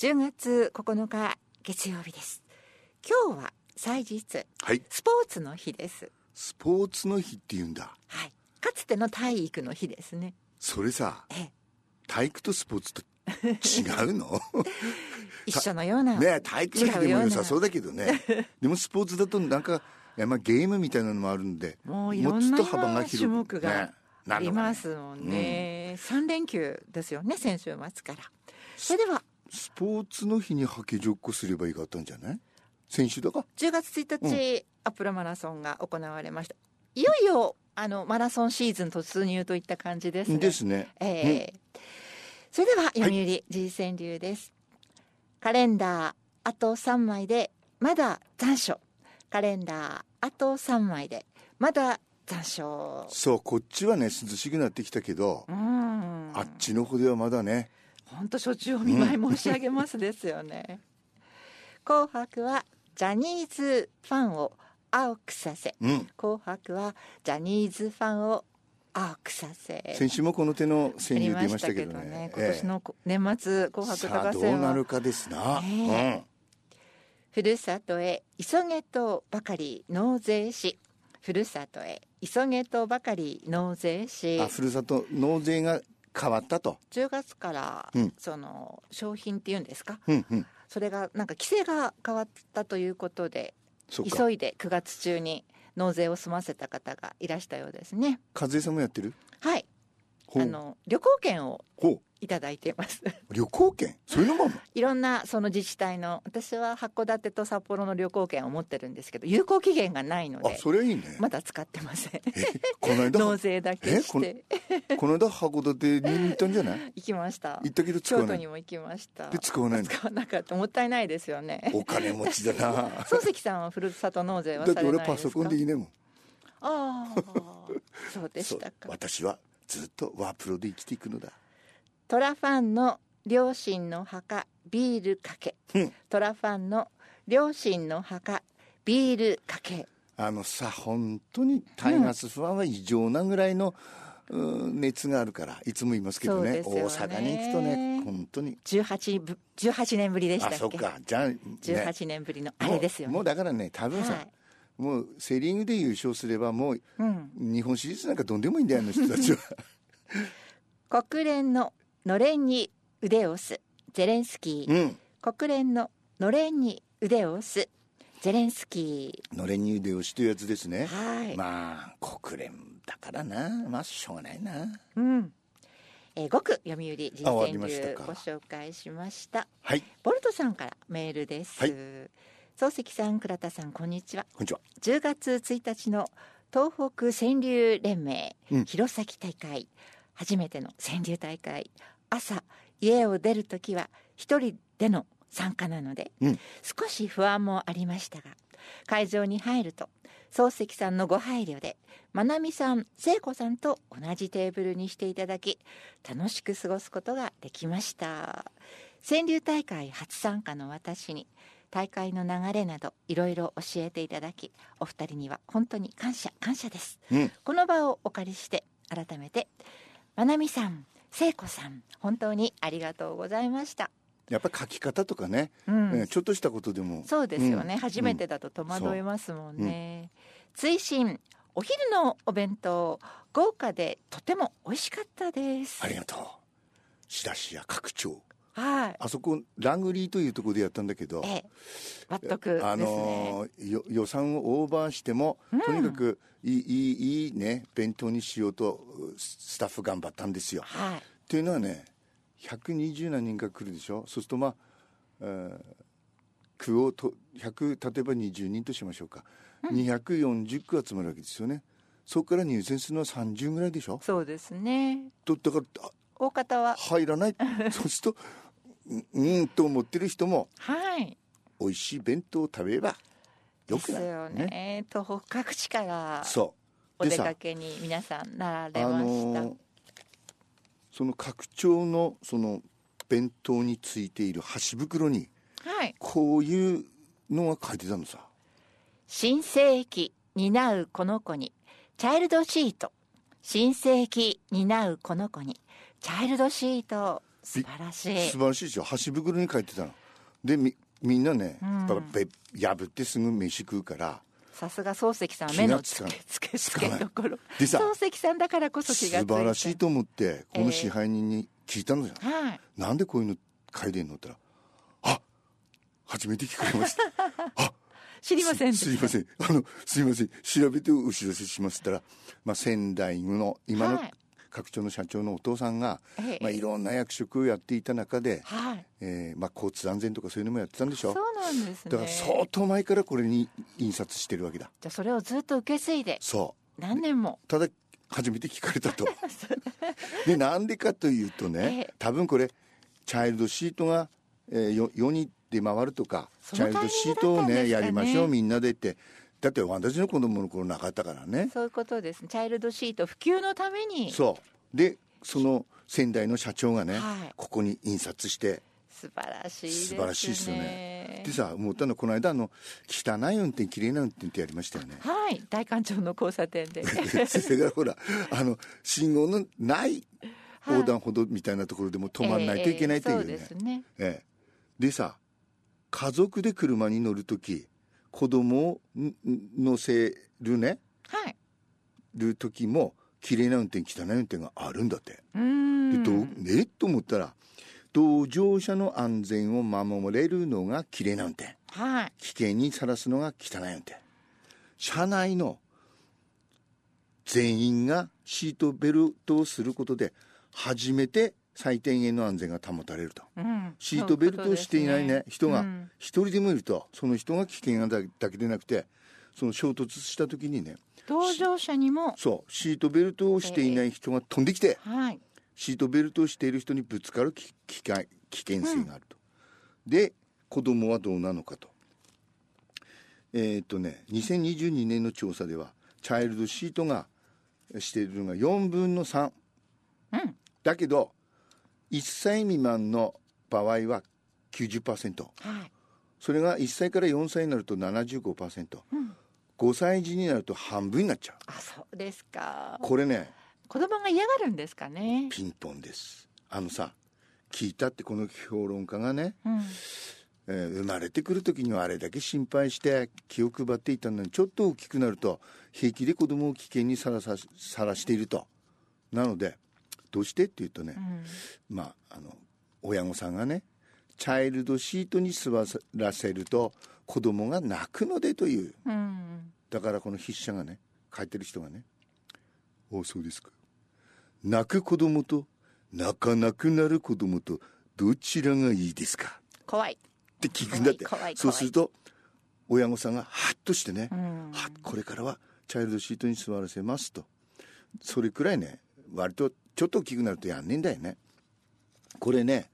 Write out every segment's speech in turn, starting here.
10月9日月曜日です。今日は祭日はい。スポーツの日です。スポーツの日って言うんだ。はい。かつての体育の日ですね。それさええ。体育とスポーツと違うの？一緒のような。ね体育の日でも良さそうだけどね。でもスポーツだとなんかまあゲームみたいなのもあるんでもういろんなもっと幅が広い種目がありますもんね、三連休ですよね先週末から。それではスポーツの日にハケジョッコすればいいかったんじゃない？先週だか？10月1日、アップルマラソンが行われました。いよいよあのマラソンシーズン突入といった感じですね。ですね。ええ。それでは読売 G 川流です、カレンダーあと3枚でまだ残暑。カレンダーあと3枚でまだ残暑。そうこっちはね涼しくなってきたけどうん。あっちの方ではまだね本当所中お見舞い申し上げますですよね、紅白はジャニーズファンを青くさせ。うん。紅白はジャニーズファンを青くさせ。先週もこの手の川柳出まましたけどね。どね今年の年末紅白さあどう歌合戦はなるかですな、ねふるさとへ急げとばかり納税し。ふるさとへ急げとばかり納税うし。ん、あふるさと納税が変わったと。10月から、うん。その商品っていうんですか？うんうん。それがなんか規制が変わったということで急いで9月中に納税を済ませた方がいらしたようですね。和江さんもやってる？はい。あの旅行券をほいただいています。う旅行券？そういうのもいろんなその自治体の私は函館と札幌の旅行券を持ってるんですけど有効期限がないのあでそれはいいね、まだ使ってません。えこの間納税だけしえてこの間函館に行ったんじゃない？行きました。行ったけど使わ京ない。都にも行きました。で使わないの？使わなかった。もったいないですよね。お金持ちだな。漱石さんはふるさと納税はだってされないですか？俺パソコンでいいねもん。ああそうでしたか。私はずっとワープロで生きていくのだトラファンの両親の墓ビールかけ、うんトラファンの両親の墓ビールかけ。あのさ本当にタイガースファンは異常なぐらいの、うん熱があるからいつも言いますけどね。ね。大阪に行くとね本当に。18ぶ18年ぶりでしたっけ？あそっか。じゃあ、ね、18年ぶりのあれですよね。もうもうだからね多分さ、はい。もうセ・リーグで優勝すればもううん、日本シリーズなんかどんでもいいんだよあの人たちは。国連ののれんに腕を押す。ゼレンスキー、うん。国連ののれんに腕を押す。ゼレンスキのれんに腕をしというやつですーね。はい、まあ国連だからな。まあしょうがないな。うん。えー、5区読売人あ終わり川柳ましたか。ご紹介しました。はい。ボルトさんからメールです、はい。漱石さん倉田さんこんにちは。こんにちは。10月1日の東北川柳連盟、うん。弘前大会。初めての川柳大会朝家を出る時は一人での参加なので、うん。少し不安もありましたが会場に入ると漱石さんのご配慮でまなみさん聖子さんと同じテーブルにしていただき楽しく過ごすことができました。川柳大会初参加の私に大会の流れなどいろいろ教えていただきお二人には本当に感謝感謝です。うん。この場をお借りして改めてまなみさん聖子さん本当にありがとうございました、やっぱ書き方とかね、うん。えーちょっとしたことでも。そうですよね、うん。初めてだと戸惑いますもんね、追伸お昼のお弁当豪華でとても美味しかったです。ありがとう。仕出しや拡張はい。あそこラングリーというところでやったんだけどええ。納得ですね、あの予算をオーバーしても、とにかくいいいいね弁当にしようとスタッフ頑張ったんですよ。はい。っていうのはね120何人か来るでしょ？そうするとまあ、えー区をと100例えば20人としましょうか、240区集まるわけですよね。そこから入選するのは30ぐらいでしょ？そうですね。とだからあ大方は。入らない。そうするとうんうんと思ってる人もはい。美味しい弁当を食べればよくないですよね。東北各地からお出かけに皆さんなられあました、のーその拡張のその弁当についている箸袋にはい。こういうのが書いてたのさ。新世紀担うこの子にチャイルドシート。新世紀担うこの子にチャイルドシート素晴らしい。素晴らしいでしょ箸袋に書いてたの。でみみんなね、うん破ってすぐ飯食うからさすが漱石さんは目のつけつけつけどころ。でさ漱石さんだからこそ素気がついた晴らしいと思ってこの支配人に聞いたのじゃん、はい。なんでこういうの書いてんのって言ったらあ初めて聞かれました。あ知りませんですすいません。あのすいません。調べてお知らせしますったら、まあ、仙台の今のはい拡張の社長のお父さんが、ええ。まあ、いろんな役職をやっていた中で、はい。えーまあ、交通安全とかそういうのもやってたんでしょ？そうなんですね。だから相当前からこれに印刷してるわけだ。じゃあそれをずっと受け継いで。そう。何年も。ただ初めて聞かれたと。でなんでかというとね、ええ。多分これチャイルドシートが、えー、よ世に出回るとかそのチャイルドシートをねやりましょうみんなでってだって私の子供の頃なかったからね。そういうことですね。チャイルドシート普及のために。そう。でその仙台の社長がね、はい。ここに印刷して。素晴らしいですね。素晴らしいですよね。でさ思ったのこの間あの汚い運転綺麗な運転ってやりましたよね。はい。大官庁の交差点で。それからほらあの信号のないはい横断歩道みたいなところでも止まらないといけないというね、ええそうですね。ええ。でさ家族で車に乗る時子供を乗せるね。はい。る時も綺麗な運転汚い運転があるんだって。うーん。でどうえと思ったら同乗者の安全を守れるのが綺麗な運転。はい。危険にさらすのが汚い運転。車内の全員がシートベルトをすることで初めて最低限の安全が保たれると。うん。シートベルトをしていないね。人がうん。一人でもいるとその人が危険だだけでなくてその衝突した時にね同乗者にもそうシートベルトをしていない人が飛んできてはい。シートベルトをしている人にぶつかるき危険危険性があると、で子供はどうなのかと。えーっとね2022年の調査ではチャイルドシートがしているのが4分の3うん。だけど1歳未満の場合は90%はい。それが1歳から4歳になると75%、うん。5歳児になると半分になっちゃう。あそうですか。これね。子供が嫌がるんですかね。ピンポンです。あのさ聞いたってこの評論家がね、うん。えー生まれてくる時にはあれだけ心配して気を配っていたのにちょっと大きくなると平気で子供を危険にさらささらしていると。なのでどうしてっていうとね、うん。まああの親御さんがねチャイルドシートに座らせると子供が泣くのでという。うん。だからこの筆者がね書いてる人がね「おそうですか。泣く子供と泣かなくなる子供とどちらがいいですか?」怖い。って聞くんだって。そうすると親御さんがハッとしてね、うんはこれからはチャイルドシートに座らせますと。それくらいね割とちょっと大きくなるとやんねえんだよね。これね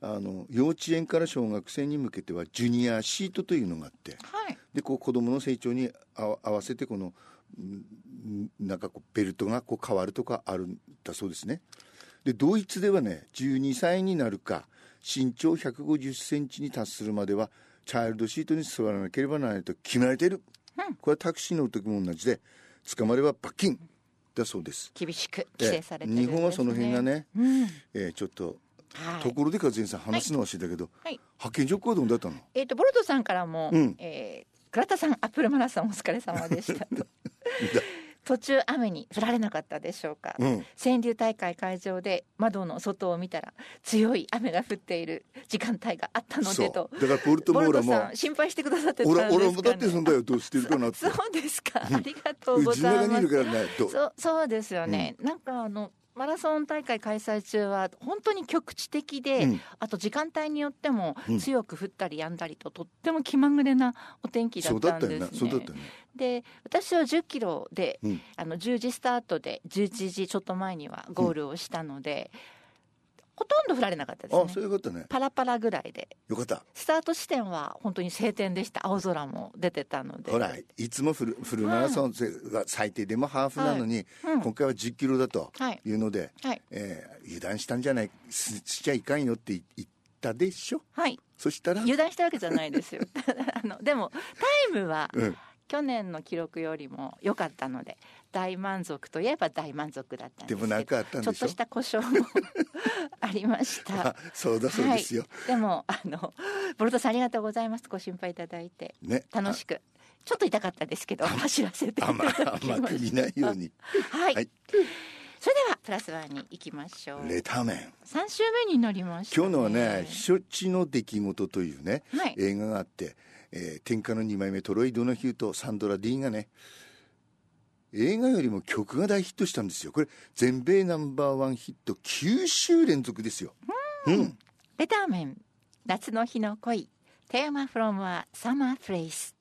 あの幼稚園から小学生に向けてはジュニアシートというのがあってはい。でこう子供の成長に合わせてこのうんなんかこうベルトがこう変わるとかあるんだそうですね。でドイツではね12歳になるか身長1 5 0センチに達するまではチャイルドシートに座らなければならないと決められている、うん。これはタクシーに乗る時も同じで捕まれば罰金だそうです。厳しく規制されてね、日本はその辺がね、うん。えーちょっと、はい。ところで和也さん話すのはしてたけど、はい。派遣職はどうだったの？えっ、とボルトさんからも、うん。えー倉田さんアップルマラソンお疲れ様でしたと 途中雨に降られなかったでしょうか、うん。川柳大会会場で窓の外を見たら強い雨が降っている時間帯があったのでと。だからポルトモーラも心配してくださってたんですか、ね、俺俺もだってそんだよどうしてるかなってそうですか。ありがとうございます。そうそうですよね、なんかあのマラソン大会開催中は本当に局地的で、うん。あと時間帯によってもうん。強く降ったり止んだりととっても気まぐれなお天気だったんですね。ね。で私は10キロで、うん。あの10時スタートで11時ちょっと前にはゴールをしたので、ほとんど降られなかったですあそうね。よかったね。パラパラぐらいで。よかった。スタート地点は本当に晴天でした。青空も出てたので。ほらいつもフルフルマラソンが最低でもハーフなのに、うん。今回は1 0キロだとはいいうので、はい。えー油断したんじゃないししちゃいかんよって言ったでしょ？はい。そしたら、油断したわけじゃないですよ。あのでもタイムはうん、去年の記録よりも良かったので大満足といえば大満足だったんですけどでもなんかあったんでしょ？ちょっとした故障も ありました。あそうだそうですよ、はい、でもあのボルトさんありがとうございます。ご心配いただいてね。楽しく。ちょっと痛かったですけど走らせていた甘だきま甘く見ないように。はい、はいそれではプラスワンに行きましょう。レターメン三週目になりました、今日のはね「避暑地の出来事」というね、はい。映画があって、えー天下の2枚目トロイ・ドナヒューとサンドラ・ディーンがね映画よりも曲が大ヒットしたんですよ。これ全米ナンバーワンヒット9週連続ですよ。うん。レターメン夏の日の恋。テーマフロムはサマープレイス